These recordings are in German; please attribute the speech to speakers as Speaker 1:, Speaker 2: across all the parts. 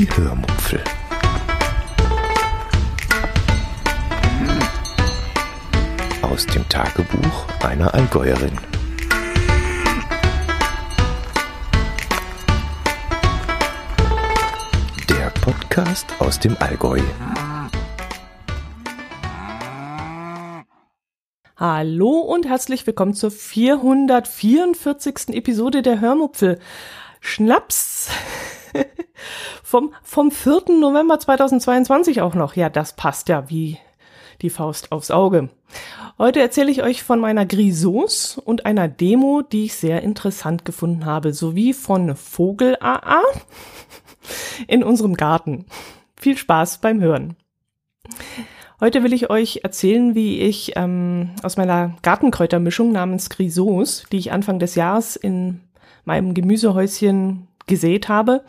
Speaker 1: Die Hörmupfel. Aus dem Tagebuch einer Allgäuerin. Der Podcast aus dem Allgäu.
Speaker 2: Hallo und herzlich willkommen zur 444. Episode der Hörmupfel. Schnaps vom, vom 4. November 2022 auch noch. Ja, das passt ja wie die Faust aufs Auge. Heute erzähle ich euch von meiner Grisos und einer Demo, die ich sehr interessant gefunden habe, sowie von Vogel AA in unserem Garten. Viel Spaß beim Hören. Heute will ich euch erzählen, wie ich ähm, aus meiner Gartenkräutermischung namens Grisos, die ich Anfang des Jahres in meinem Gemüsehäuschen gesät habe,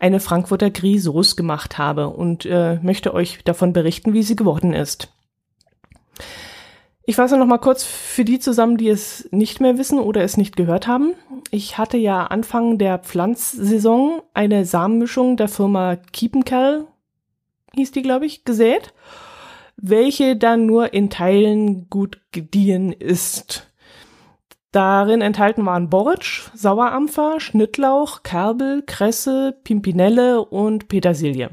Speaker 2: eine Frankfurter Grisos gemacht habe und äh, möchte euch davon berichten, wie sie geworden ist. Ich fasse noch mal kurz für die zusammen, die es nicht mehr wissen oder es nicht gehört haben. Ich hatte ja Anfang der Pflanzsaison eine Samenmischung der Firma Kiepenkerl, hieß die, glaube ich, gesät, welche dann nur in Teilen gut gediehen ist. Darin enthalten waren Borretsch, Sauerampfer, Schnittlauch, Kerbel, Kresse, Pimpinelle und Petersilie.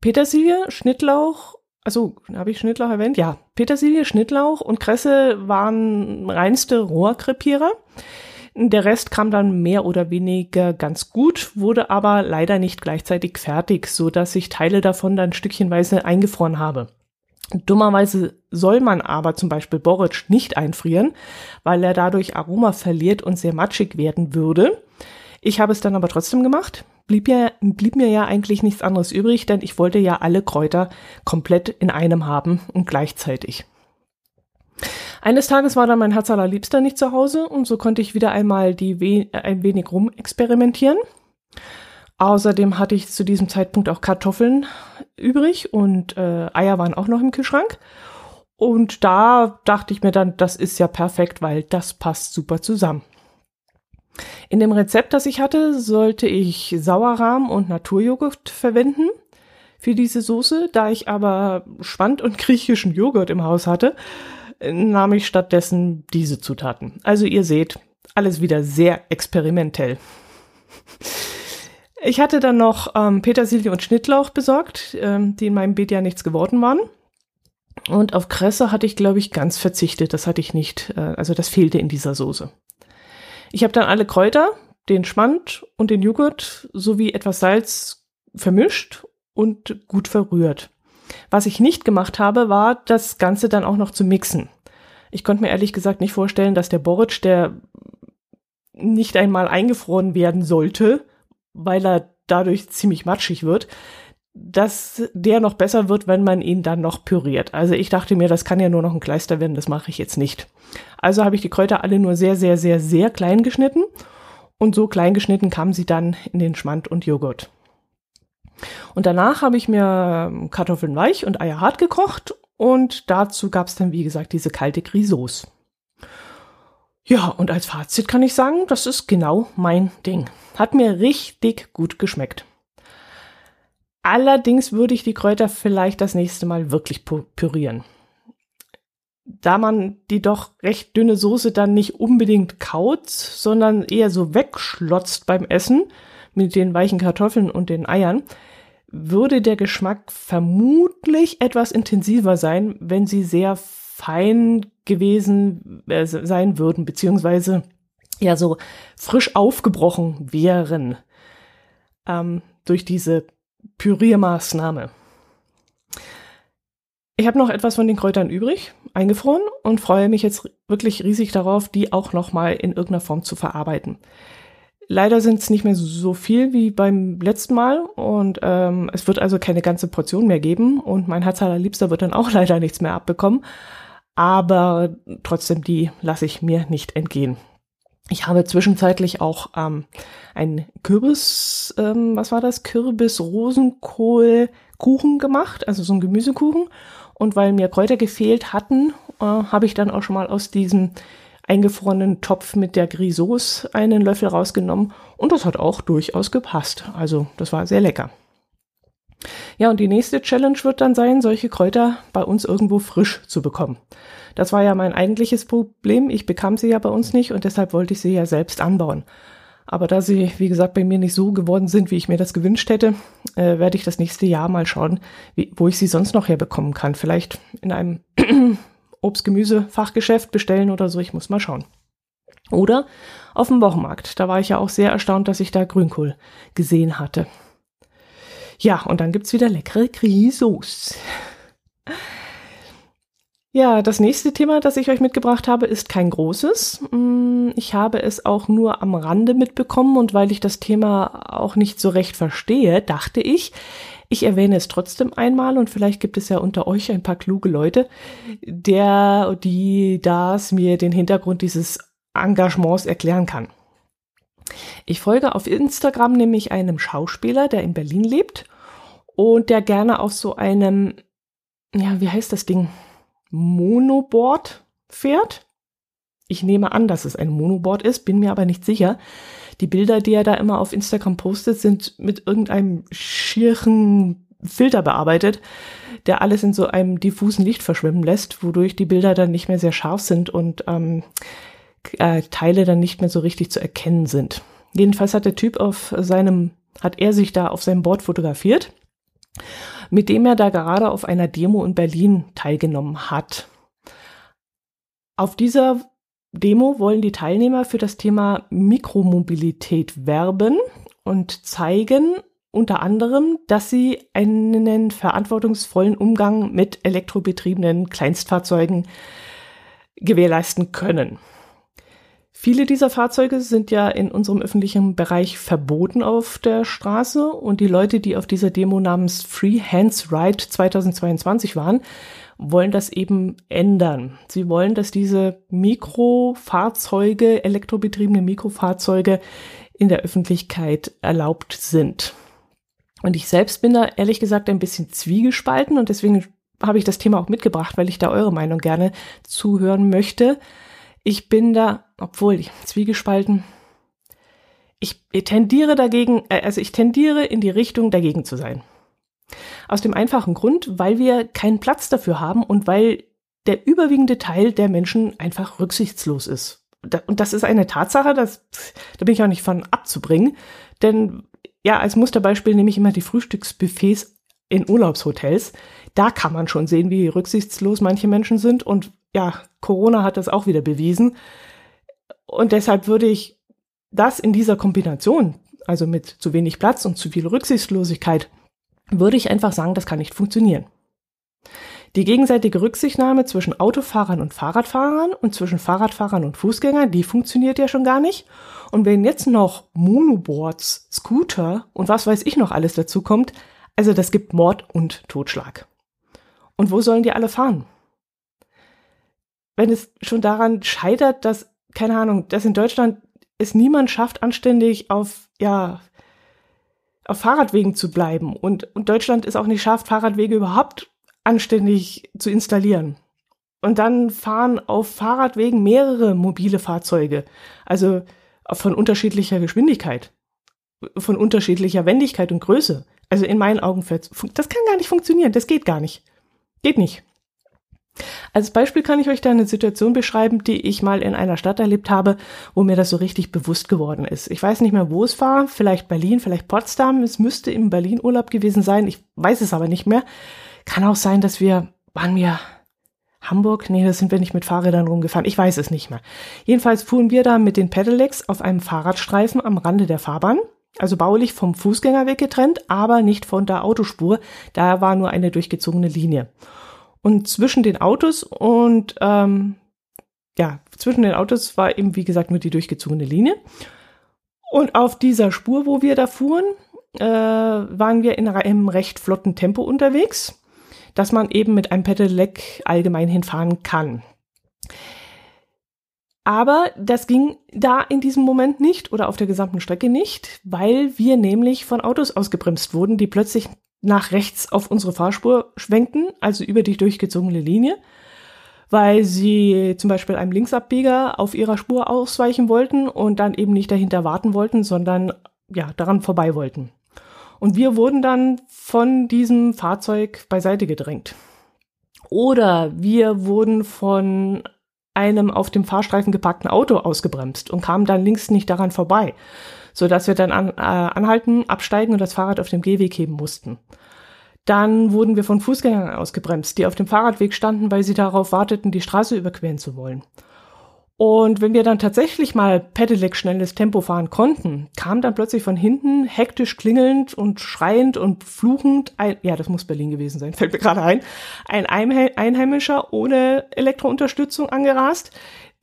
Speaker 2: Petersilie, Schnittlauch, also habe ich Schnittlauch erwähnt? Ja, Petersilie, Schnittlauch und Kresse waren reinste Rohrkrepierer. Der Rest kam dann mehr oder weniger ganz gut, wurde aber leider nicht gleichzeitig fertig, so dass ich Teile davon dann stückchenweise eingefroren habe. Dummerweise soll man aber zum Beispiel Boric nicht einfrieren, weil er dadurch Aroma verliert und sehr matschig werden würde. Ich habe es dann aber trotzdem gemacht. Blieb, ja, blieb mir ja eigentlich nichts anderes übrig, denn ich wollte ja alle Kräuter komplett in einem haben und gleichzeitig. Eines Tages war dann mein Herz allerliebster nicht zu Hause und so konnte ich wieder einmal die we ein wenig rumexperimentieren. Außerdem hatte ich zu diesem Zeitpunkt auch Kartoffeln übrig und äh, Eier waren auch noch im Kühlschrank. Und da dachte ich mir dann, das ist ja perfekt, weil das passt super zusammen. In dem Rezept, das ich hatte, sollte ich Sauerrahm und Naturjoghurt verwenden für diese Soße. Da ich aber Schwand und griechischen Joghurt im Haus hatte, nahm ich stattdessen diese Zutaten. Also ihr seht, alles wieder sehr experimentell. Ich hatte dann noch ähm, Petersilie und Schnittlauch besorgt, ähm, die in meinem Beet ja nichts geworden waren. Und auf Kresse hatte ich, glaube ich, ganz verzichtet. Das hatte ich nicht, äh, also das fehlte in dieser Soße. Ich habe dann alle Kräuter, den Schmand und den Joghurt sowie etwas Salz vermischt und gut verrührt. Was ich nicht gemacht habe, war, das Ganze dann auch noch zu mixen. Ich konnte mir ehrlich gesagt nicht vorstellen, dass der Boric, der nicht einmal eingefroren werden sollte, weil er dadurch ziemlich matschig wird, dass der noch besser wird, wenn man ihn dann noch püriert. Also ich dachte mir, das kann ja nur noch ein Kleister werden, das mache ich jetzt nicht. Also habe ich die Kräuter alle nur sehr, sehr, sehr, sehr klein geschnitten und so klein geschnitten kamen sie dann in den Schmand und Joghurt. Und danach habe ich mir Kartoffeln weich und Eier hart gekocht und dazu gab es dann, wie gesagt, diese kalte Grisauce. Ja, und als Fazit kann ich sagen, das ist genau mein Ding. Hat mir richtig gut geschmeckt. Allerdings würde ich die Kräuter vielleicht das nächste Mal wirklich pürieren. Da man die doch recht dünne Soße dann nicht unbedingt kaut, sondern eher so wegschlotzt beim Essen mit den weichen Kartoffeln und den Eiern, würde der Geschmack vermutlich etwas intensiver sein, wenn sie sehr fein gewesen äh, sein würden, beziehungsweise ja so frisch aufgebrochen wären ähm, durch diese Püriermaßnahme. Ich habe noch etwas von den Kräutern übrig, eingefroren und freue mich jetzt wirklich riesig darauf, die auch nochmal in irgendeiner Form zu verarbeiten. Leider sind es nicht mehr so viel wie beim letzten Mal und ähm, es wird also keine ganze Portion mehr geben und mein Herz allerliebster wird dann auch leider nichts mehr abbekommen. Aber trotzdem, die lasse ich mir nicht entgehen. Ich habe zwischenzeitlich auch ähm, ein Kürbis, ähm, was war das? Kürbis-Rosenkohl-Kuchen gemacht, also so ein Gemüsekuchen. Und weil mir Kräuter gefehlt hatten, äh, habe ich dann auch schon mal aus diesem eingefrorenen Topf mit der Grisauce einen Löffel rausgenommen und das hat auch durchaus gepasst. Also das war sehr lecker. Ja, und die nächste Challenge wird dann sein, solche Kräuter bei uns irgendwo frisch zu bekommen. Das war ja mein eigentliches Problem. Ich bekam sie ja bei uns nicht und deshalb wollte ich sie ja selbst anbauen. Aber da sie, wie gesagt, bei mir nicht so geworden sind, wie ich mir das gewünscht hätte, äh, werde ich das nächste Jahr mal schauen, wie, wo ich sie sonst noch herbekommen kann. Vielleicht in einem Obst-Gemüse-Fachgeschäft bestellen oder so. Ich muss mal schauen. Oder auf dem Wochenmarkt. Da war ich ja auch sehr erstaunt, dass ich da Grünkohl gesehen hatte. Ja, und dann gibt's wieder leckere Grisos. Ja, das nächste Thema, das ich euch mitgebracht habe, ist kein großes. Mm, ich habe es auch nur am Rande mitbekommen und weil ich das Thema auch nicht so recht verstehe, dachte ich, ich erwähne es trotzdem einmal und vielleicht gibt es ja unter euch ein paar kluge Leute, der, die das mir den Hintergrund dieses Engagements erklären kann. Ich folge auf Instagram nämlich einem Schauspieler, der in Berlin lebt und der gerne auf so einem, ja, wie heißt das Ding? Monoboard fährt. Ich nehme an, dass es ein Monoboard ist, bin mir aber nicht sicher. Die Bilder, die er da immer auf Instagram postet, sind mit irgendeinem schieren Filter bearbeitet, der alles in so einem diffusen Licht verschwimmen lässt, wodurch die Bilder dann nicht mehr sehr scharf sind und ähm, äh, Teile dann nicht mehr so richtig zu erkennen sind. Jedenfalls hat der Typ auf seinem, hat er sich da auf seinem Board fotografiert mit dem er da gerade auf einer Demo in Berlin teilgenommen hat. Auf dieser Demo wollen die Teilnehmer für das Thema Mikromobilität werben und zeigen unter anderem, dass sie einen verantwortungsvollen Umgang mit elektrobetriebenen Kleinstfahrzeugen gewährleisten können. Viele dieser Fahrzeuge sind ja in unserem öffentlichen Bereich verboten auf der Straße und die Leute, die auf dieser Demo namens Free Hands Ride 2022 waren, wollen das eben ändern. Sie wollen, dass diese Mikrofahrzeuge, elektrobetriebene Mikrofahrzeuge in der Öffentlichkeit erlaubt sind. Und ich selbst bin da ehrlich gesagt ein bisschen zwiegespalten und deswegen habe ich das Thema auch mitgebracht, weil ich da eure Meinung gerne zuhören möchte. Ich bin da, obwohl ich zwiegespalten, ich tendiere dagegen, äh, also ich tendiere in die Richtung dagegen zu sein. Aus dem einfachen Grund, weil wir keinen Platz dafür haben und weil der überwiegende Teil der Menschen einfach rücksichtslos ist. Und das ist eine Tatsache, das, da bin ich auch nicht von abzubringen. Denn ja, als Musterbeispiel nehme ich immer die Frühstücksbuffets in Urlaubshotels. Da kann man schon sehen, wie rücksichtslos manche Menschen sind und ja, Corona hat das auch wieder bewiesen. Und deshalb würde ich das in dieser Kombination, also mit zu wenig Platz und zu viel Rücksichtslosigkeit, würde ich einfach sagen, das kann nicht funktionieren. Die gegenseitige Rücksichtnahme zwischen Autofahrern und Fahrradfahrern und zwischen Fahrradfahrern und Fußgängern, die funktioniert ja schon gar nicht. Und wenn jetzt noch Monoboards, Scooter und was weiß ich noch alles dazu kommt, also das gibt Mord und Totschlag. Und wo sollen die alle fahren? Wenn es schon daran scheitert, dass, keine Ahnung, dass in Deutschland es niemand schafft, anständig auf, ja, auf Fahrradwegen zu bleiben. Und, und Deutschland ist auch nicht schafft, Fahrradwege überhaupt anständig zu installieren. Und dann fahren auf Fahrradwegen mehrere mobile Fahrzeuge, also von unterschiedlicher Geschwindigkeit, von unterschiedlicher Wendigkeit und Größe. Also in meinen Augen, das kann gar nicht funktionieren, das geht gar nicht. Geht nicht. Als Beispiel kann ich euch da eine Situation beschreiben, die ich mal in einer Stadt erlebt habe, wo mir das so richtig bewusst geworden ist. Ich weiß nicht mehr, wo es war, vielleicht Berlin, vielleicht Potsdam. Es müsste im Berlin Urlaub gewesen sein. Ich weiß es aber nicht mehr. Kann auch sein, dass wir, waren wir Hamburg? Nee, da sind wir nicht mit Fahrrädern rumgefahren. Ich weiß es nicht mehr. Jedenfalls fuhren wir da mit den Pedelecs auf einem Fahrradstreifen am Rande der Fahrbahn. Also baulich vom Fußgängerweg getrennt, aber nicht von der Autospur. Da war nur eine durchgezogene Linie. Und zwischen den Autos und ähm, ja, zwischen den Autos war eben, wie gesagt, nur die durchgezogene Linie. Und auf dieser Spur, wo wir da fuhren, äh, waren wir in einem recht flotten Tempo unterwegs, dass man eben mit einem Pedelec allgemein hinfahren kann. Aber das ging da in diesem Moment nicht oder auf der gesamten Strecke nicht, weil wir nämlich von Autos ausgebremst wurden, die plötzlich nach rechts auf unsere Fahrspur schwenkten, also über die durchgezogene Linie, weil sie zum Beispiel einem Linksabbieger auf ihrer Spur ausweichen wollten und dann eben nicht dahinter warten wollten, sondern ja, daran vorbei wollten. Und wir wurden dann von diesem Fahrzeug beiseite gedrängt. Oder wir wurden von einem auf dem Fahrstreifen geparkten Auto ausgebremst und kamen dann links nicht daran vorbei, so dass wir dann an, äh, anhalten, absteigen und das Fahrrad auf dem Gehweg heben mussten. Dann wurden wir von Fußgängern ausgebremst, die auf dem Fahrradweg standen, weil sie darauf warteten, die Straße überqueren zu wollen. Und wenn wir dann tatsächlich mal Pedelec schnelles Tempo fahren konnten, kam dann plötzlich von hinten hektisch klingelnd und schreiend und fluchend ein, ja, das muss Berlin gewesen sein, fällt mir gerade ein, ein Einheimischer ohne Elektrounterstützung angerast,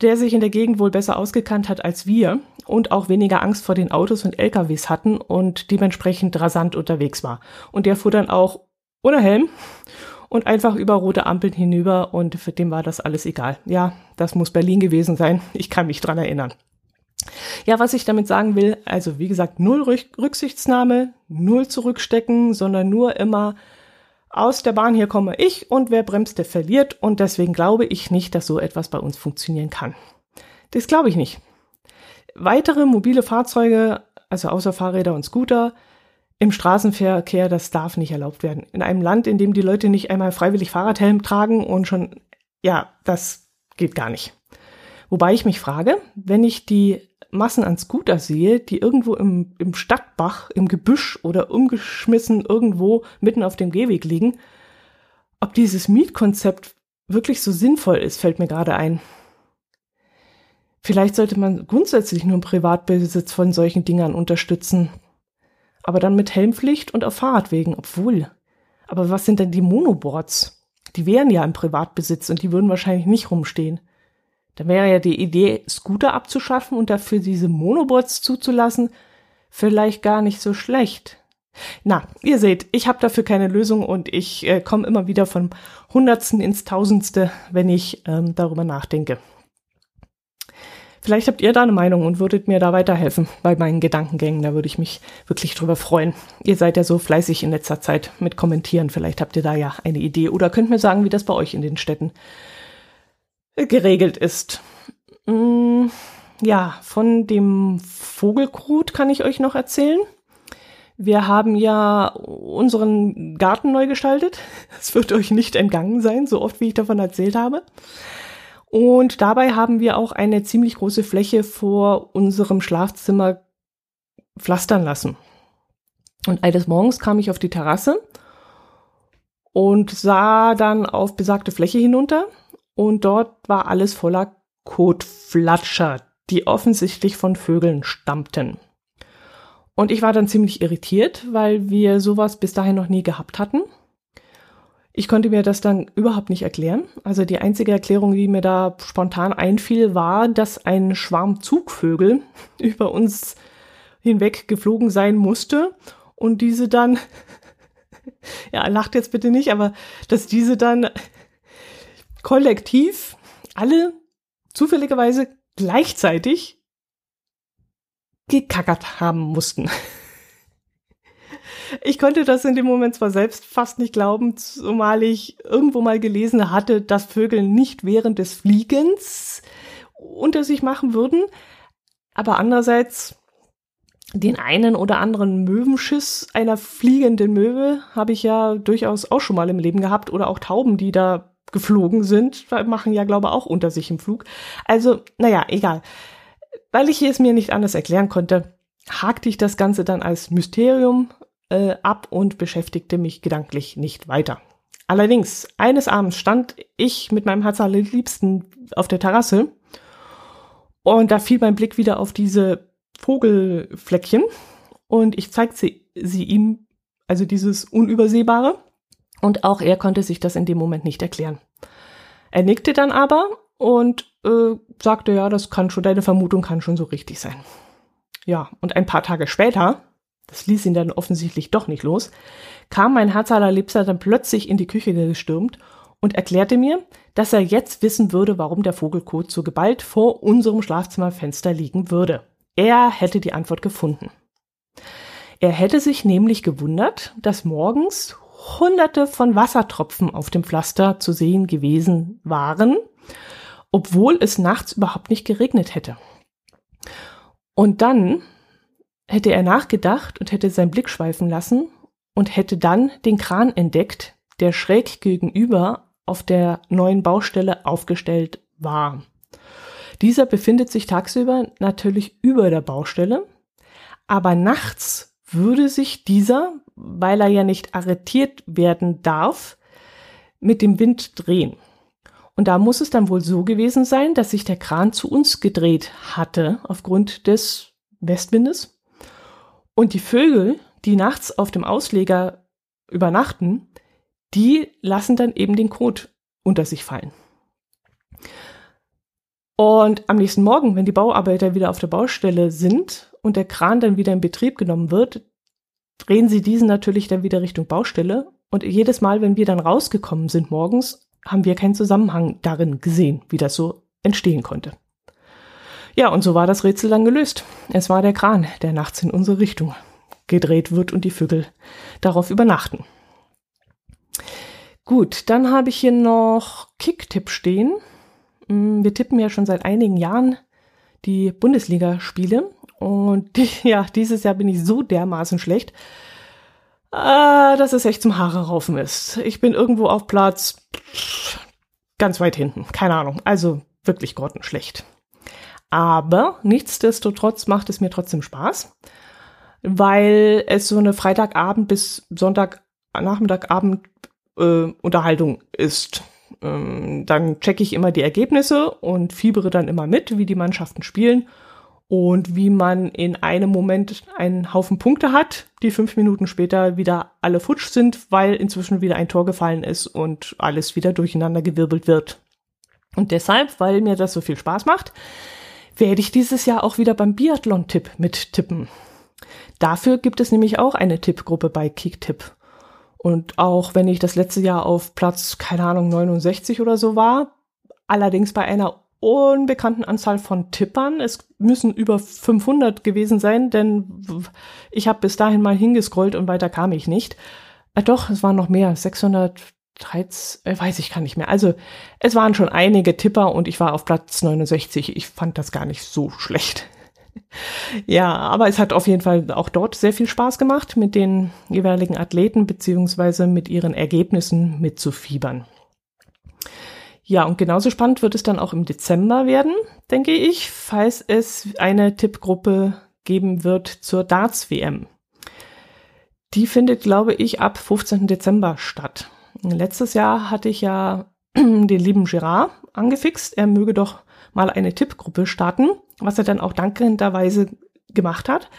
Speaker 2: der sich in der Gegend wohl besser ausgekannt hat als wir und auch weniger Angst vor den Autos und LKWs hatten und dementsprechend rasant unterwegs war. Und der fuhr dann auch ohne Helm und einfach über rote Ampeln hinüber und für dem war das alles egal. Ja, das muss Berlin gewesen sein. Ich kann mich dran erinnern. Ja, was ich damit sagen will, also wie gesagt, null Rücksichtsnahme, null zurückstecken, sondern nur immer aus der Bahn hier komme ich und wer bremst, der verliert und deswegen glaube ich nicht, dass so etwas bei uns funktionieren kann. Das glaube ich nicht. Weitere mobile Fahrzeuge, also außer Fahrräder und Scooter, im Straßenverkehr, das darf nicht erlaubt werden. In einem Land, in dem die Leute nicht einmal freiwillig Fahrradhelm tragen und schon, ja, das geht gar nicht. Wobei ich mich frage, wenn ich die Massen an Scooter sehe, die irgendwo im, im Stadtbach, im Gebüsch oder umgeschmissen irgendwo mitten auf dem Gehweg liegen, ob dieses Mietkonzept wirklich so sinnvoll ist, fällt mir gerade ein. Vielleicht sollte man grundsätzlich nur im Privatbesitz von solchen Dingern unterstützen aber dann mit Helmpflicht und auf Fahrradwegen, obwohl. Aber was sind denn die Monoboards? Die wären ja im Privatbesitz und die würden wahrscheinlich nicht rumstehen. Da wäre ja die Idee, Scooter abzuschaffen und dafür diese Monoboards zuzulassen, vielleicht gar nicht so schlecht. Na, ihr seht, ich habe dafür keine Lösung und ich äh, komme immer wieder vom Hundertsten ins Tausendste, wenn ich ähm, darüber nachdenke. Vielleicht habt ihr da eine Meinung und würdet mir da weiterhelfen bei meinen Gedankengängen. Da würde ich mich wirklich drüber freuen. Ihr seid ja so fleißig in letzter Zeit mit Kommentieren. Vielleicht habt ihr da ja eine Idee oder könnt mir sagen, wie das bei euch in den Städten geregelt ist. Mm, ja, von dem Vogelkrut kann ich euch noch erzählen. Wir haben ja unseren Garten neu gestaltet. Es wird euch nicht entgangen sein, so oft wie ich davon erzählt habe. Und dabei haben wir auch eine ziemlich große Fläche vor unserem Schlafzimmer pflastern lassen. Und eines Morgens kam ich auf die Terrasse und sah dann auf besagte Fläche hinunter und dort war alles voller Kotflatscher, die offensichtlich von Vögeln stammten. Und ich war dann ziemlich irritiert, weil wir sowas bis dahin noch nie gehabt hatten. Ich konnte mir das dann überhaupt nicht erklären. Also die einzige Erklärung, die mir da spontan einfiel, war, dass ein Schwarm Zugvögel über uns hinweg geflogen sein musste und diese dann, ja, lacht jetzt bitte nicht, aber dass diese dann kollektiv alle zufälligerweise gleichzeitig gekackert haben mussten. Ich konnte das in dem Moment zwar selbst fast nicht glauben, zumal ich irgendwo mal gelesen hatte, dass Vögel nicht während des Fliegens unter sich machen würden. Aber andererseits den einen oder anderen Möwenschiss einer fliegenden Möwe habe ich ja durchaus auch schon mal im Leben gehabt oder auch Tauben, die da geflogen sind, machen ja glaube auch unter sich im Flug. Also, naja, egal. Weil ich es mir nicht anders erklären konnte, hakte ich das Ganze dann als Mysterium äh, ab und beschäftigte mich gedanklich nicht weiter. Allerdings, eines Abends stand ich mit meinem Herz Liebsten auf der Terrasse und da fiel mein Blick wieder auf diese Vogelfleckchen und ich zeigte sie, sie ihm, also dieses Unübersehbare, und auch er konnte sich das in dem Moment nicht erklären. Er nickte dann aber und äh, sagte, ja, das kann schon, deine Vermutung kann schon so richtig sein. Ja, und ein paar Tage später das ließ ihn dann offensichtlich doch nicht los, kam mein Herz allerliebster dann plötzlich in die Küche gestürmt und erklärte mir, dass er jetzt wissen würde, warum der Vogelkot so geballt vor unserem Schlafzimmerfenster liegen würde. Er hätte die Antwort gefunden. Er hätte sich nämlich gewundert, dass morgens hunderte von Wassertropfen auf dem Pflaster zu sehen gewesen waren, obwohl es nachts überhaupt nicht geregnet hätte. Und dann hätte er nachgedacht und hätte seinen Blick schweifen lassen und hätte dann den Kran entdeckt, der schräg gegenüber auf der neuen Baustelle aufgestellt war. Dieser befindet sich tagsüber natürlich über der Baustelle, aber nachts würde sich dieser, weil er ja nicht arretiert werden darf, mit dem Wind drehen. Und da muss es dann wohl so gewesen sein, dass sich der Kran zu uns gedreht hatte aufgrund des Westwindes. Und die Vögel, die nachts auf dem Ausleger übernachten, die lassen dann eben den Kot unter sich fallen. Und am nächsten Morgen, wenn die Bauarbeiter wieder auf der Baustelle sind und der Kran dann wieder in Betrieb genommen wird, drehen sie diesen natürlich dann wieder Richtung Baustelle. Und jedes Mal, wenn wir dann rausgekommen sind morgens, haben wir keinen Zusammenhang darin gesehen, wie das so entstehen konnte. Ja, und so war das Rätsel dann gelöst. Es war der Kran, der nachts in unsere Richtung gedreht wird und die Vögel darauf übernachten. Gut, dann habe ich hier noch Kicktipp stehen. Mm, wir tippen ja schon seit einigen Jahren die Bundesligaspiele. Und die, ja, dieses Jahr bin ich so dermaßen schlecht, äh, dass es echt zum Haare raufen ist. Ich bin irgendwo auf Platz ganz weit hinten. Keine Ahnung. Also wirklich grottenschlecht. Aber nichtsdestotrotz macht es mir trotzdem Spaß, weil es so eine Freitagabend bis Sonntagnachmittagabend äh, Unterhaltung ist. Ähm, dann checke ich immer die Ergebnisse und fiebere dann immer mit, wie die Mannschaften spielen und wie man in einem Moment einen Haufen Punkte hat, die fünf Minuten später wieder alle futsch sind, weil inzwischen wieder ein Tor gefallen ist und alles wieder durcheinander gewirbelt wird. Und deshalb, weil mir das so viel Spaß macht, werde ich dieses Jahr auch wieder beim Biathlon-Tipp mittippen. Dafür gibt es nämlich auch eine Tippgruppe bei Kicktipp. Und auch wenn ich das letzte Jahr auf Platz, keine Ahnung, 69 oder so war, allerdings bei einer unbekannten Anzahl von Tippern. Es müssen über 500 gewesen sein, denn ich habe bis dahin mal hingescrollt und weiter kam ich nicht. Äh, doch, es waren noch mehr, 613, äh, weiß ich gar nicht mehr. Also es waren schon einige Tipper und ich war auf Platz 69. Ich fand das gar nicht so schlecht. Ja, aber es hat auf jeden Fall auch dort sehr viel Spaß gemacht, mit den jeweiligen Athleten beziehungsweise mit ihren Ergebnissen mitzufiebern. Ja, und genauso spannend wird es dann auch im Dezember werden, denke ich, falls es eine Tippgruppe geben wird zur Darts-WM. Die findet, glaube ich, ab 15. Dezember statt. Letztes Jahr hatte ich ja den lieben Gerard angefixt, er möge doch mal eine Tippgruppe starten, was er dann auch dankenderweise gemacht hat.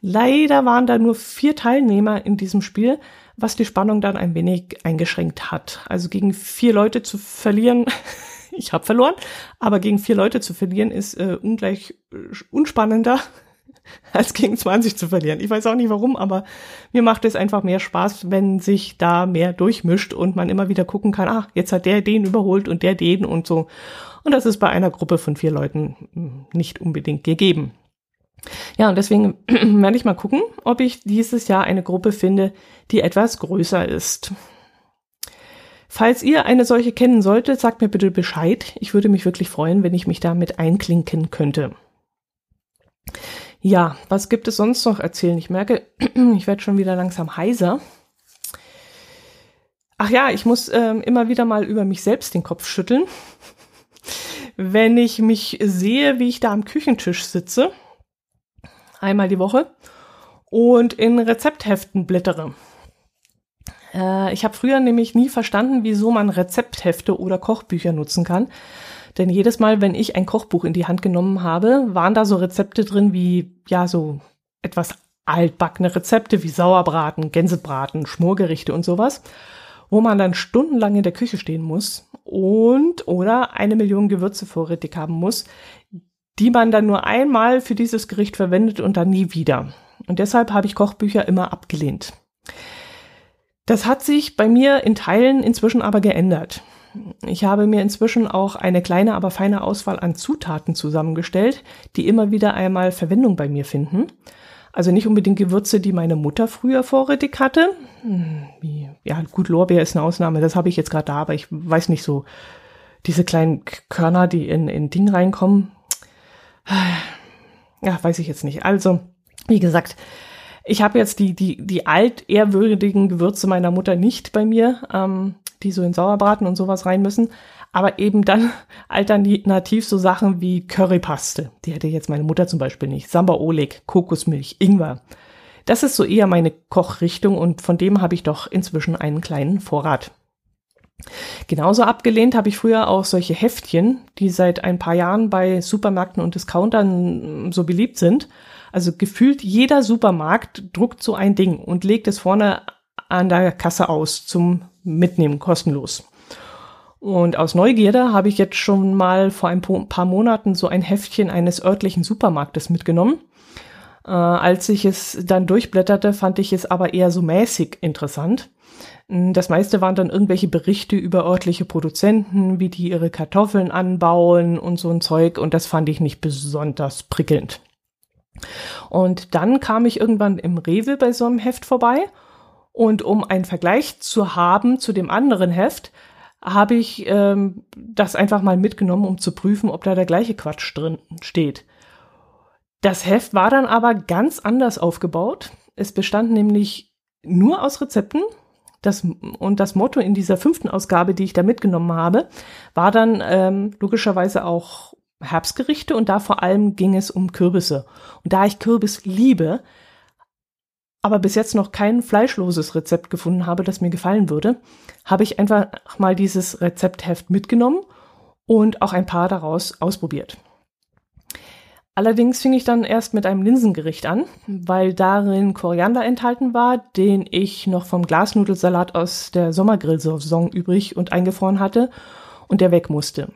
Speaker 2: Leider waren da nur vier Teilnehmer in diesem Spiel, was die Spannung dann ein wenig eingeschränkt hat. Also gegen vier Leute zu verlieren, ich habe verloren, aber gegen vier Leute zu verlieren ist äh, ungleich äh, unspannender als gegen 20 zu verlieren. Ich weiß auch nicht warum, aber mir macht es einfach mehr Spaß, wenn sich da mehr durchmischt und man immer wieder gucken kann, ah, jetzt hat der den überholt und der den und so. Und das ist bei einer Gruppe von vier Leuten hm, nicht unbedingt gegeben. Ja, und deswegen werde ich mal gucken, ob ich dieses Jahr eine Gruppe finde, die etwas größer ist. Falls ihr eine solche kennen solltet, sagt mir bitte Bescheid. Ich würde mich wirklich freuen, wenn ich mich damit einklinken könnte. Ja, was gibt es sonst noch erzählen? Ich merke, ich werde schon wieder langsam heiser. Ach ja, ich muss ähm, immer wieder mal über mich selbst den Kopf schütteln wenn ich mich sehe, wie ich da am Küchentisch sitze, einmal die Woche, und in Rezeptheften blättere. Äh, ich habe früher nämlich nie verstanden, wieso man Rezepthefte oder Kochbücher nutzen kann. Denn jedes Mal, wenn ich ein Kochbuch in die Hand genommen habe, waren da so Rezepte drin wie, ja, so etwas altbackene Rezepte wie Sauerbraten, Gänsebraten, Schmorgerichte und sowas wo man dann stundenlang in der Küche stehen muss und oder eine Million Gewürze vorrätig haben muss, die man dann nur einmal für dieses Gericht verwendet und dann nie wieder. Und deshalb habe ich Kochbücher immer abgelehnt. Das hat sich bei mir in Teilen inzwischen aber geändert. Ich habe mir inzwischen auch eine kleine, aber feine Auswahl an Zutaten zusammengestellt, die immer wieder einmal Verwendung bei mir finden. Also nicht unbedingt Gewürze, die meine Mutter früher vorrätig hatte. Hm, ja, gut, Lorbeer ist eine Ausnahme, das habe ich jetzt gerade da, aber ich weiß nicht so. Diese kleinen Körner, die in, in Ding reinkommen. Ja, weiß ich jetzt nicht. Also, Wie gesagt, ich habe jetzt die, die, die altehrwürdigen Gewürze meiner Mutter nicht bei mir, ähm, die so in Sauerbraten und sowas rein müssen. Aber eben dann alternativ so Sachen wie Currypaste. Die hätte jetzt meine Mutter zum Beispiel nicht. Samba Oleg, Kokosmilch, Ingwer. Das ist so eher meine Kochrichtung und von dem habe ich doch inzwischen einen kleinen Vorrat. Genauso abgelehnt habe ich früher auch solche Heftchen, die seit ein paar Jahren bei Supermärkten und Discountern so beliebt sind. Also gefühlt jeder Supermarkt druckt so ein Ding und legt es vorne an der Kasse aus zum Mitnehmen kostenlos. Und aus Neugierde habe ich jetzt schon mal vor ein paar Monaten so ein Heftchen eines örtlichen Supermarktes mitgenommen. Äh, als ich es dann durchblätterte, fand ich es aber eher so mäßig interessant. Das meiste waren dann irgendwelche Berichte über örtliche Produzenten, wie die ihre Kartoffeln anbauen und so ein Zeug. Und das fand ich nicht besonders prickelnd. Und dann kam ich irgendwann im Rewe bei so einem Heft vorbei. Und um einen Vergleich zu haben zu dem anderen Heft, habe ich ähm, das einfach mal mitgenommen, um zu prüfen, ob da der gleiche Quatsch drin steht. Das Heft war dann aber ganz anders aufgebaut. Es bestand nämlich nur aus Rezepten. Das, und das Motto in dieser fünften Ausgabe, die ich da mitgenommen habe, war dann ähm, logischerweise auch Herbstgerichte und da vor allem ging es um Kürbisse. Und da ich Kürbis liebe, aber bis jetzt noch kein fleischloses Rezept gefunden habe, das mir gefallen würde, habe ich einfach mal dieses Rezeptheft mitgenommen und auch ein paar daraus ausprobiert. Allerdings fing ich dann erst mit einem Linsengericht an, weil darin Koriander enthalten war, den ich noch vom Glasnudelsalat aus der Sommergrillsaison übrig und eingefroren hatte und der weg musste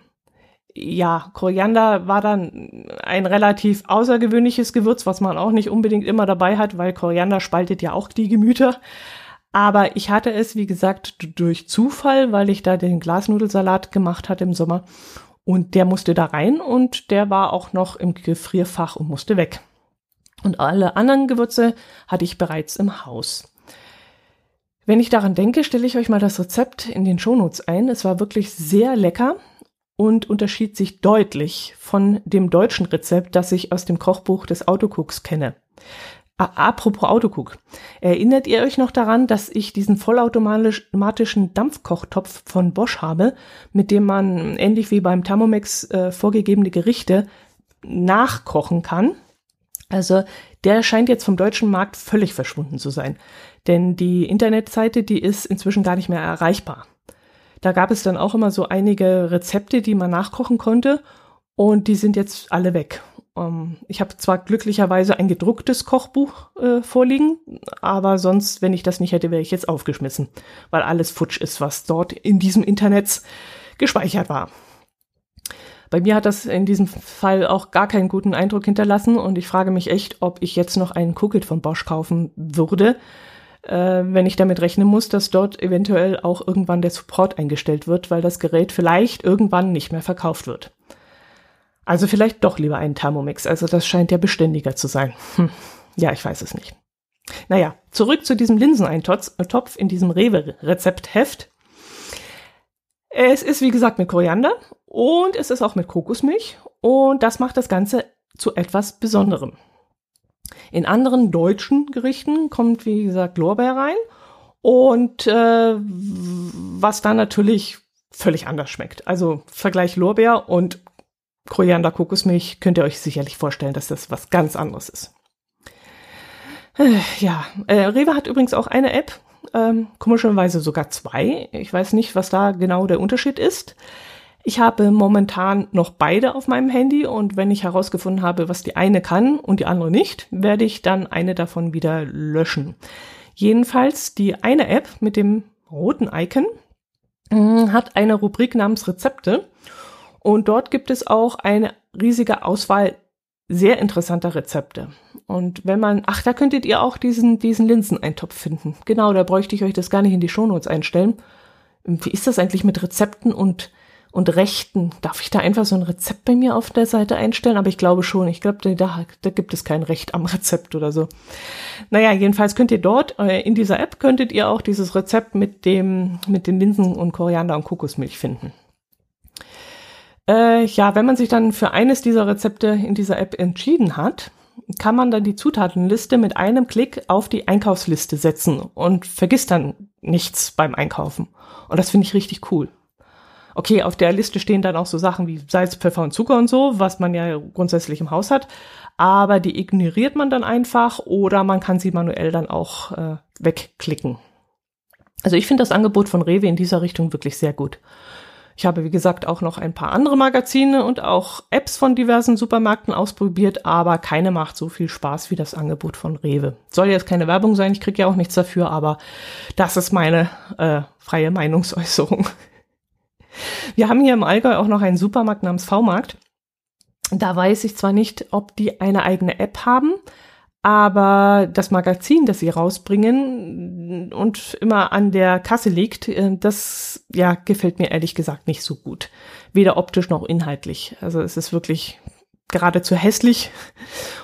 Speaker 2: ja, Koriander war dann ein relativ außergewöhnliches Gewürz, was man auch nicht unbedingt immer dabei hat, weil Koriander spaltet ja auch die Gemüter. Aber ich hatte es, wie gesagt, durch Zufall, weil ich da den Glasnudelsalat gemacht hatte im Sommer. Und der musste da rein und der war auch noch im Gefrierfach und musste weg. Und alle anderen Gewürze hatte ich bereits im Haus. Wenn ich daran denke, stelle ich euch mal das Rezept in den Shownotes ein. Es war wirklich sehr lecker und unterschied sich deutlich von dem deutschen Rezept, das ich aus dem Kochbuch des Autocooks kenne. Apropos Autocook. Erinnert ihr euch noch daran, dass ich diesen vollautomatischen Dampfkochtopf von Bosch habe, mit dem man ähnlich wie beim Thermomix äh, vorgegebene Gerichte nachkochen kann? Also der scheint jetzt vom deutschen Markt völlig verschwunden zu sein. Denn die Internetseite, die ist inzwischen gar nicht mehr erreichbar. Da gab es dann auch immer so einige Rezepte, die man nachkochen konnte und die sind jetzt alle weg. Um, ähm, ich habe zwar glücklicherweise ein gedrucktes Kochbuch äh, vorliegen, aber sonst, wenn ich das nicht hätte, wäre ich jetzt aufgeschmissen, weil alles futsch ist, was dort in diesem Internet gespeichert war. Bei mir hat das in diesem Fall auch gar keinen guten Eindruck hinterlassen und ich frage mich echt, ob ich jetzt noch einen Cookit von Bosch kaufen würde, äh, wenn ich damit rechnen muss, dass dort eventuell auch irgendwann der Support eingestellt wird, weil das Gerät vielleicht irgendwann nicht mehr verkauft wird. Also vielleicht doch lieber einen Thermomix. Also das scheint ja beständiger zu sein. Hm. Ja, ich weiß es nicht. Naja, zurück zu diesem Linseneintopf in diesem Rewe-Rezeptheft. Es ist wie gesagt mit Koriander und es ist auch mit Kokosmilch und das macht das Ganze zu etwas Besonderem. In anderen deutschen Gerichten kommt, wie gesagt, Lorbeer rein. Und äh, was dann natürlich völlig anders schmeckt. Also Vergleich Lorbeer und Koriander Kokosmilch könnt ihr euch sicherlich vorstellen, dass das was ganz anderes ist. Äh, ja, äh, Rewe hat übrigens auch eine App, ähm, komischerweise sogar zwei. Ich weiß nicht, was da genau der Unterschied ist. Ich habe momentan noch beide auf meinem Handy und wenn ich herausgefunden habe, was die eine kann und die andere nicht, werde ich dann eine davon wieder löschen. Jedenfalls die eine App mit dem roten Icon mm, hat eine Rubrik namens Rezepte und dort gibt es auch eine riesige Auswahl sehr interessanter Rezepte. Und wenn man, ach, da könntet ihr auch diesen, diesen Linseneintopf finden. Genau, da bräuchte ich euch das gar nicht in die Shownotes einstellen. Wie ist das eigentlich mit Rezepten und und Rechten. Darf ich da einfach so ein Rezept bei mir auf der Seite einstellen? Aber ich glaube schon. Ich glaube, da, da gibt es kein Recht am Rezept oder so. Naja, jedenfalls könnt ihr dort, äh, in dieser App könntet ihr auch dieses Rezept mit dem, mit den Linsen und Koriander und Kokosmilch finden. Äh, ja, wenn man sich dann für eines dieser Rezepte in dieser App entschieden hat, kann man dann die Zutatenliste mit einem Klick auf die Einkaufsliste setzen und vergisst dann nichts beim Einkaufen. Und das finde ich richtig cool. Okay, auf der Liste stehen dann auch so Sachen wie Salz, Pfeffer und Zucker und so, was man ja grundsätzlich im Haus hat. Aber die ignoriert man dann einfach oder man kann sie manuell dann auch äh, wegklicken. Also ich finde das Angebot von Rewe in dieser Richtung wirklich sehr gut. Ich habe, wie gesagt, auch noch ein paar andere Magazine und auch Apps von diversen Supermärkten ausprobiert, aber keine macht so viel Spaß wie das Angebot von Rewe. Soll jetzt keine Werbung sein, ich kriege ja auch nichts dafür, aber das ist meine äh, freie Meinungsäußerung. Wir haben hier im Allgäu auch noch einen Supermarkt namens V-Markt. Da weiß ich zwar nicht, ob die eine eigene App haben, aber das Magazin, das sie rausbringen und immer an der Kasse liegt, äh, das ja gefällt mir ehrlich gesagt nicht so gut. Weder optisch noch inhaltlich. Also es ist wirklich geradezu hässlich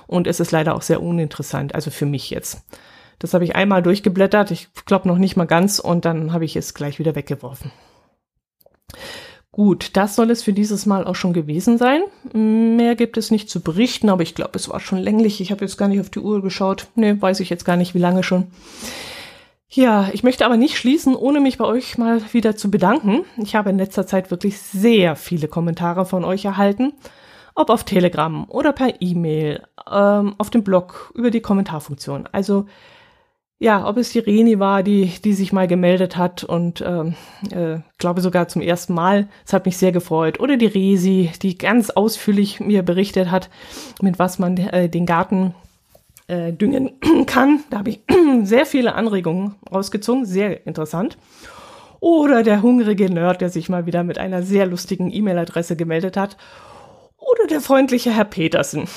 Speaker 2: und es ist leider auch sehr uninteressant, also für mich jetzt. Das habe ich einmal durchgeblättert, ich glaube noch nicht mal ganz und dann habe ich es gleich wieder weggeworfen. Gut, das soll es für dieses Mal auch schon gewesen sein. Mehr gibt es nicht zu berichten, aber ich glaube, es war schon länglich. Ich habe jetzt gar nicht auf die Uhr geschaut. Ne, weiß ich jetzt gar nicht, wie lange schon. Ja, ich möchte aber nicht schließen, ohne mich bei euch mal wieder zu bedanken. Ich habe in letzter Zeit wirklich sehr viele Kommentare von euch erhalten. Ob auf Telegram oder per E-Mail, ähm, auf dem Blog, über die Kommentarfunktion. Also ja, ob es die Reni war, die, die sich mal gemeldet hat und ähm, äh, glaube sogar zum ersten Mal. Es hat mich sehr gefreut. Oder die Resi, die ganz ausführlich mir berichtet hat, mit was man äh, den Garten äh, düngen kann. Da habe ich sehr viele Anregungen rausgezogen, sehr interessant. Oder der hungrige Nerd, der sich mal wieder mit einer sehr lustigen E-Mail-Adresse gemeldet hat. Oder der freundliche Herr Petersen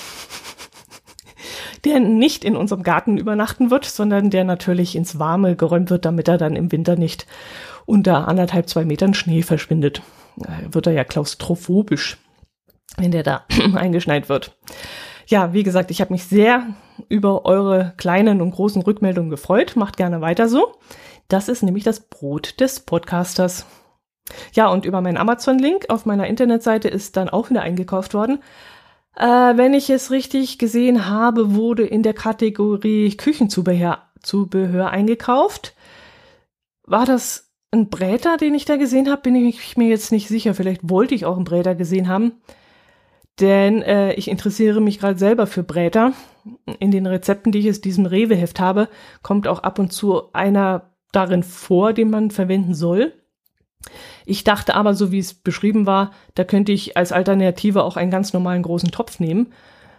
Speaker 2: der nicht in unserem Garten übernachten wird, sondern der natürlich ins Warme geräumt wird, damit er dann im Winter nicht unter anderthalb, zwei Metern Schnee verschwindet. Wird er ja klaustrophobisch, wenn der da eingeschneit wird. Ja, wie gesagt, ich habe mich sehr über eure kleinen und großen Rückmeldungen gefreut. Macht gerne weiter so. Das ist nämlich das Brot des Podcasters. Ja, und über meinen Amazon-Link auf meiner Internetseite ist dann auch wieder eingekauft worden. Äh, wenn ich es richtig gesehen habe, wurde in der Kategorie Küchenzubehör Zubehör eingekauft. War das ein Bräter, den ich da gesehen habe? Bin ich mir jetzt nicht sicher. Vielleicht wollte ich auch einen Bräter gesehen haben. Denn äh, ich interessiere mich gerade selber für Bräter. In den Rezepten, die ich aus diesem Rewe-Heft habe, kommt auch ab und zu einer darin vor, den man verwenden soll. Ich dachte aber, so wie es beschrieben war, da könnte ich als Alternative auch einen ganz normalen großen Topf nehmen.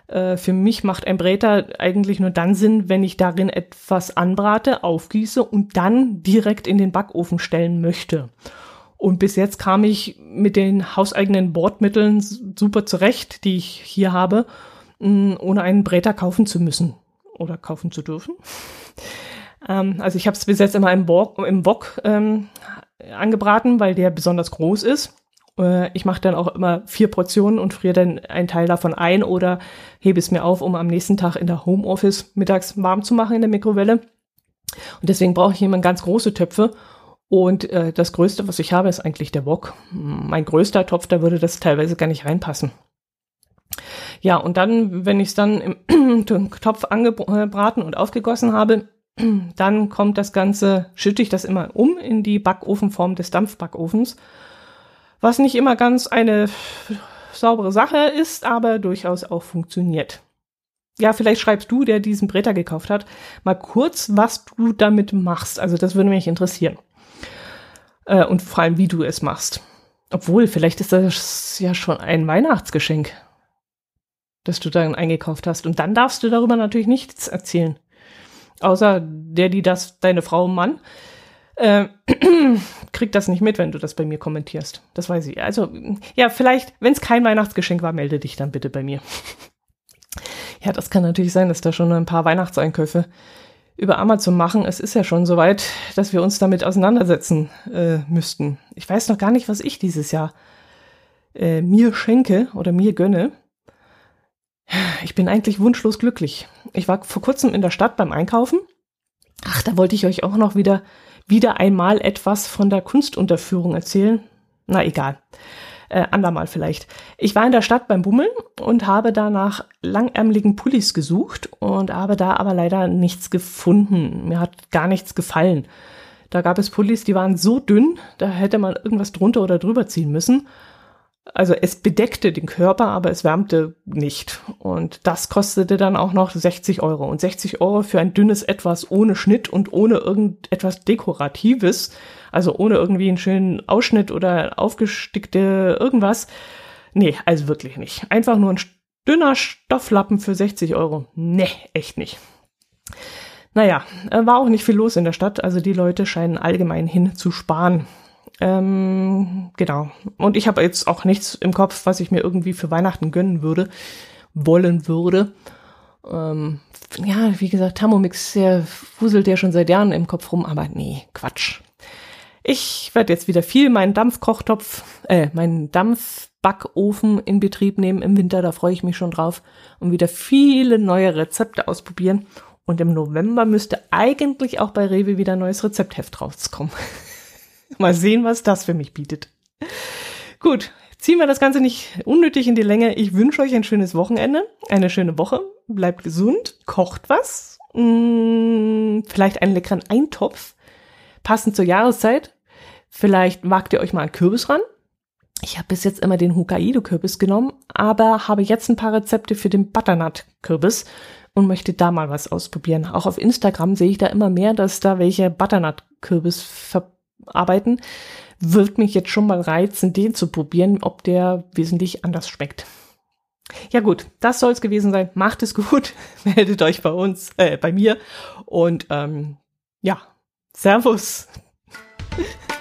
Speaker 2: Äh, für mich macht ein Bräter eigentlich nur dann Sinn, wenn ich darin etwas anbrate, aufgieße und dann direkt in den Backofen stellen möchte. Und bis jetzt kam ich mit den hauseigenen Bordmitteln super zurecht, die ich hier habe, ohne einen Bräter kaufen zu müssen oder kaufen zu dürfen. Ähm, also ich habe es bis jetzt immer im, Bo im ähm, angebraten, weil der besonders groß ist. Äh, ich mache dann auch immer vier Portionen und friere dann einen Teil davon ein oder hebe es mir auf, um am nächsten Tag in der Homeoffice mittags warm zu machen in der Mikrowelle. Und deswegen brauche ich immer ganz große Töpfe. Und äh, das Größte, was ich habe, ist eigentlich der Wok. Mein größter Topf, da würde das teilweise gar nicht reinpassen. Ja, und dann, wenn ich es dann im Topf angebraten und aufgegossen habe, dann kommt das Ganze, schütte ich das immer um in die Backofenform des Dampfbackofens, was nicht immer ganz eine saubere Sache ist, aber durchaus auch funktioniert. Ja, vielleicht schreibst du, der diesen Bretter gekauft hat, mal kurz, was du damit machst. Also das würde mich interessieren. Äh, und vor allem, wie du es machst. Obwohl, vielleicht ist das ja schon ein Weihnachtsgeschenk, das du dann eingekauft hast. Und dann darfst du darüber natürlich nichts erzählen außer der, die das, deine Frau, Mann, äh, kriegt das nicht mit, wenn du das bei mir kommentierst. Das weiß ich. Also, ja, vielleicht, wenn es kein Weihnachtsgeschenk war, melde dich dann bitte bei mir. ja, das kann natürlich sein, dass da schon ein paar Weihnachtseinkäufe über Amazon machen. Es ist ja schon soweit, dass wir uns damit auseinandersetzen äh, müssten. Ich weiß noch gar nicht, was ich dieses Jahr äh, mir schenke oder mir gönne. Ich bin eigentlich wunschlos glücklich. Ich war vor kurzem in der Stadt beim Einkaufen. Ach, da wollte ich euch auch noch wieder, wieder einmal etwas von der Kunstunterführung erzählen. Na egal. Äh, andermal vielleicht. Ich war in der Stadt beim Bummeln und habe da nach langärmeligen Pullis gesucht und habe da aber leider nichts gefunden. Mir hat gar nichts gefallen. Da gab es Pullis, die waren so dünn, da hätte man irgendwas drunter oder drüber ziehen müssen. Also es bedeckte den Körper, aber es wärmte nicht. Und das kostete dann auch noch 60 Euro. Und 60 Euro für ein dünnes Etwas ohne Schnitt und ohne irgendetwas Dekoratives, also ohne irgendwie einen schönen Ausschnitt oder aufgestickte irgendwas. Nee, also wirklich nicht. Einfach nur ein dünner Stofflappen für 60 Euro. Nee, echt nicht. Naja, äh, war auch nicht viel los in der Stadt, also die Leute scheinen allgemein hin zu sparen. Ähm, genau. Und ich habe jetzt auch nichts im Kopf, was ich mir irgendwie für Weihnachten gönnen würde, wollen würde. Ähm, ja, wie gesagt, Thermomix, der wuselt ja schon seit Jahren im Kopf rum, aber nee, Quatsch. Ich werde jetzt wieder viel meinen Dampfkochtopf, äh, meinen Dampfbackofen in Betrieb nehmen im Winter, da freue ich mich schon drauf und wieder viele neue Rezepte ausprobieren. Und im November müsste eigentlich auch bei Rewe wieder ein neues Rezeptheft rauskommen. Mal sehen, was das für mich bietet. Gut, ziehen wir das Ganze nicht unnötig in die Länge. Ich wünsche euch ein schönes Wochenende, eine schöne Woche. Bleibt gesund, kocht was, mh, mm, vielleicht einen leckeren Eintopf, passend zur Jahreszeit. Vielleicht wagt ihr euch mal einen Kürbis ran. Ich habe bis jetzt immer den Hokkaido-Kürbis genommen, aber habe jetzt ein paar Rezepte für den Butternut-Kürbis und möchte da mal was ausprobieren. Auch auf Instagram sehe ich da immer mehr, dass da welche Butternut-Kürbis verarbeiten. Wird mich jetzt schon mal reizen, den zu probieren, ob der wesentlich anders schmeckt. Ja gut, das soll es gewesen sein. Macht es gut, meldet euch bei uns, äh, bei mir und ähm, ja, Servus.